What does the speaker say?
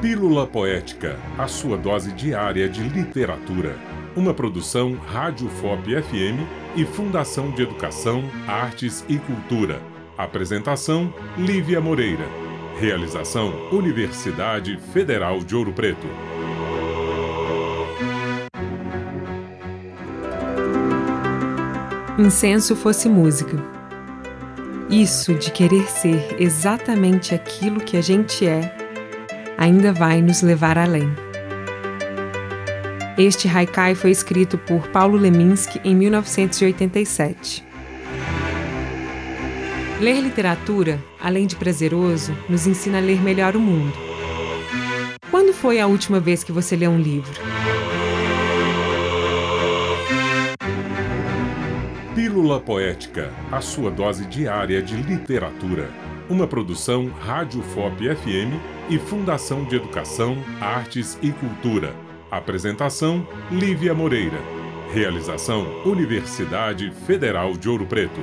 Pílula Poética, a sua dose diária de literatura. Uma produção Rádio FOP FM e Fundação de Educação, Artes e Cultura. Apresentação: Lívia Moreira. Realização: Universidade Federal de Ouro Preto. Incenso fosse música. Isso de querer ser exatamente aquilo que a gente é ainda vai nos levar além. Este haikai foi escrito por Paulo Leminski em 1987. Ler literatura, além de prazeroso, nos ensina a ler melhor o mundo. Quando foi a última vez que você leu um livro? Pílula Poética, a sua dose diária de literatura. Uma produção Rádio FOP FM e Fundação de Educação, Artes e Cultura. Apresentação: Lívia Moreira. Realização: Universidade Federal de Ouro Preto.